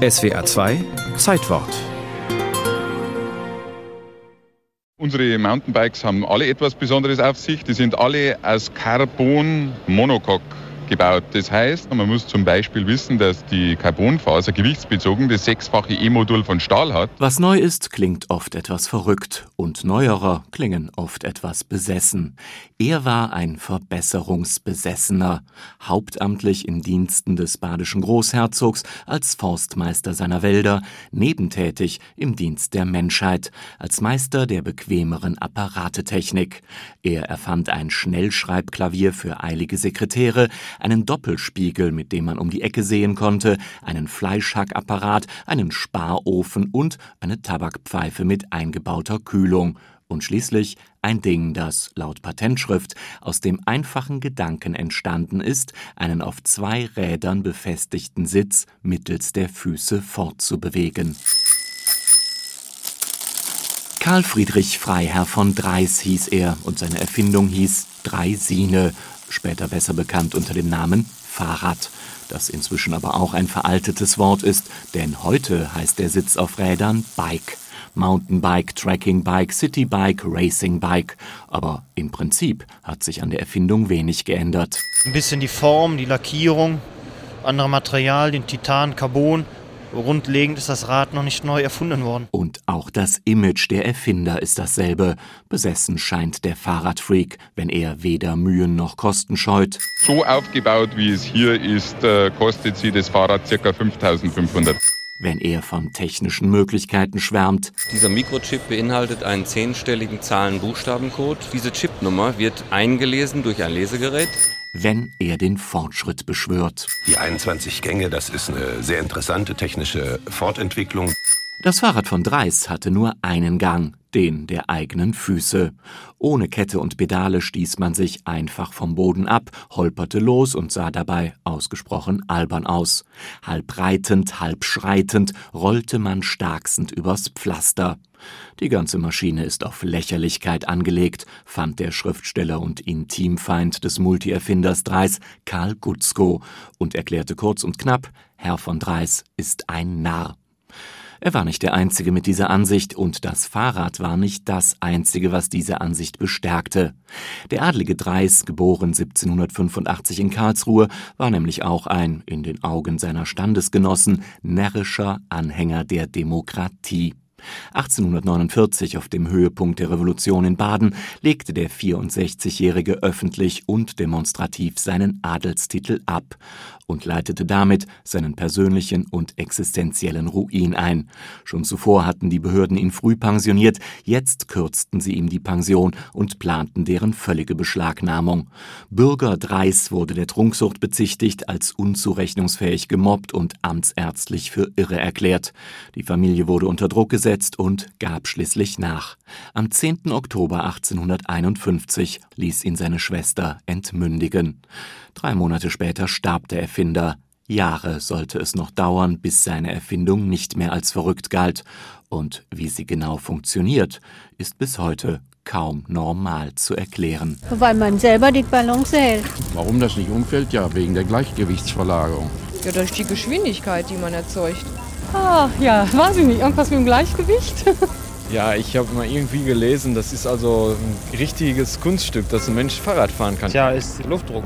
SWA 2 Zeitwort. Unsere Mountainbikes haben alle etwas Besonderes auf sich. Die sind alle aus Carbon Monocoque gebaut. Das heißt, man muss zum Beispiel wissen, dass die Carbonfaser gewichtsbezogen das sechsfache E-Modul von Stahl hat. Was neu ist, klingt oft etwas verrückt und neuerer klingen oft etwas besessen. Er war ein Verbesserungsbesessener, hauptamtlich in Diensten des badischen Großherzogs als Forstmeister seiner Wälder, nebentätig im Dienst der Menschheit, als Meister der bequemeren Apparatetechnik. Er erfand ein Schnellschreibklavier für eilige Sekretäre, einen Doppelspiegel, mit dem man um die Ecke sehen konnte, einen Fleischhackapparat, einen Sparofen und eine Tabakpfeife mit eingebauter Kühlung und schließlich ein Ding, das laut Patentschrift aus dem einfachen Gedanken entstanden ist, einen auf zwei Rädern befestigten Sitz mittels der Füße fortzubewegen. Karl Friedrich Freiherr von Dreis hieß er und seine Erfindung hieß Dreisine später besser bekannt unter dem Namen Fahrrad, das inzwischen aber auch ein veraltetes Wort ist, denn heute heißt der Sitz auf Rädern Bike. Mountainbike, Trekkingbike, Citybike, Racingbike. Aber im Prinzip hat sich an der Erfindung wenig geändert. Ein bisschen die Form, die Lackierung, andere Materialien, Titan, Carbon. Grundlegend ist das Rad noch nicht neu erfunden worden. Und auch das Image der Erfinder ist dasselbe. Besessen scheint der Fahrradfreak, wenn er weder Mühen noch Kosten scheut. So aufgebaut, wie es hier ist, äh, kostet sie das Fahrrad ca. 5500 wenn er von technischen Möglichkeiten schwärmt. Dieser Mikrochip beinhaltet einen zehnstelligen Zahlen-Buchstabencode. Diese Chipnummer wird eingelesen durch ein Lesegerät wenn er den Fortschritt beschwört. Die 21 Gänge, das ist eine sehr interessante technische Fortentwicklung. Das Fahrrad von Dreis hatte nur einen Gang, den der eigenen Füße. Ohne Kette und Pedale stieß man sich einfach vom Boden ab, holperte los und sah dabei ausgesprochen albern aus. Halb reitend, halb schreitend rollte man starksend übers Pflaster. Die ganze Maschine ist auf Lächerlichkeit angelegt, fand der Schriftsteller und Intimfeind des Multi-Erfinders Dreis, Karl Gutzko, und erklärte kurz und knapp, Herr von Dreis ist ein Narr. Er war nicht der Einzige mit dieser Ansicht und das Fahrrad war nicht das Einzige, was diese Ansicht bestärkte. Der adlige Dreis, geboren 1785 in Karlsruhe, war nämlich auch ein, in den Augen seiner Standesgenossen, närrischer Anhänger der Demokratie. 1849, auf dem Höhepunkt der Revolution in Baden, legte der 64-Jährige öffentlich und demonstrativ seinen Adelstitel ab und leitete damit seinen persönlichen und existenziellen Ruin ein. Schon zuvor hatten die Behörden ihn früh pensioniert, jetzt kürzten sie ihm die Pension und planten deren völlige Beschlagnahmung. Bürger Dreis wurde der Trunksucht bezichtigt, als unzurechnungsfähig gemobbt und amtsärztlich für irre erklärt. Die Familie wurde unter Druck gesetzt und gab schließlich nach. Am 10. Oktober 1851 ließ ihn seine Schwester entmündigen. Drei Monate später starb der Erfinder. Jahre sollte es noch dauern, bis seine Erfindung nicht mehr als verrückt galt. Und wie sie genau funktioniert, ist bis heute kaum normal zu erklären. Weil man selber die Balance hält. Warum das nicht umfällt? Ja, wegen der Gleichgewichtsverlagerung. Ja, durch die Geschwindigkeit, die man erzeugt. Ah, ja, weiß ich nicht. Irgendwas mit dem Gleichgewicht? Ja, ich habe mal irgendwie gelesen, das ist also ein richtiges Kunststück, dass ein Mensch Fahrrad fahren kann. Ja, ist Luftdruck.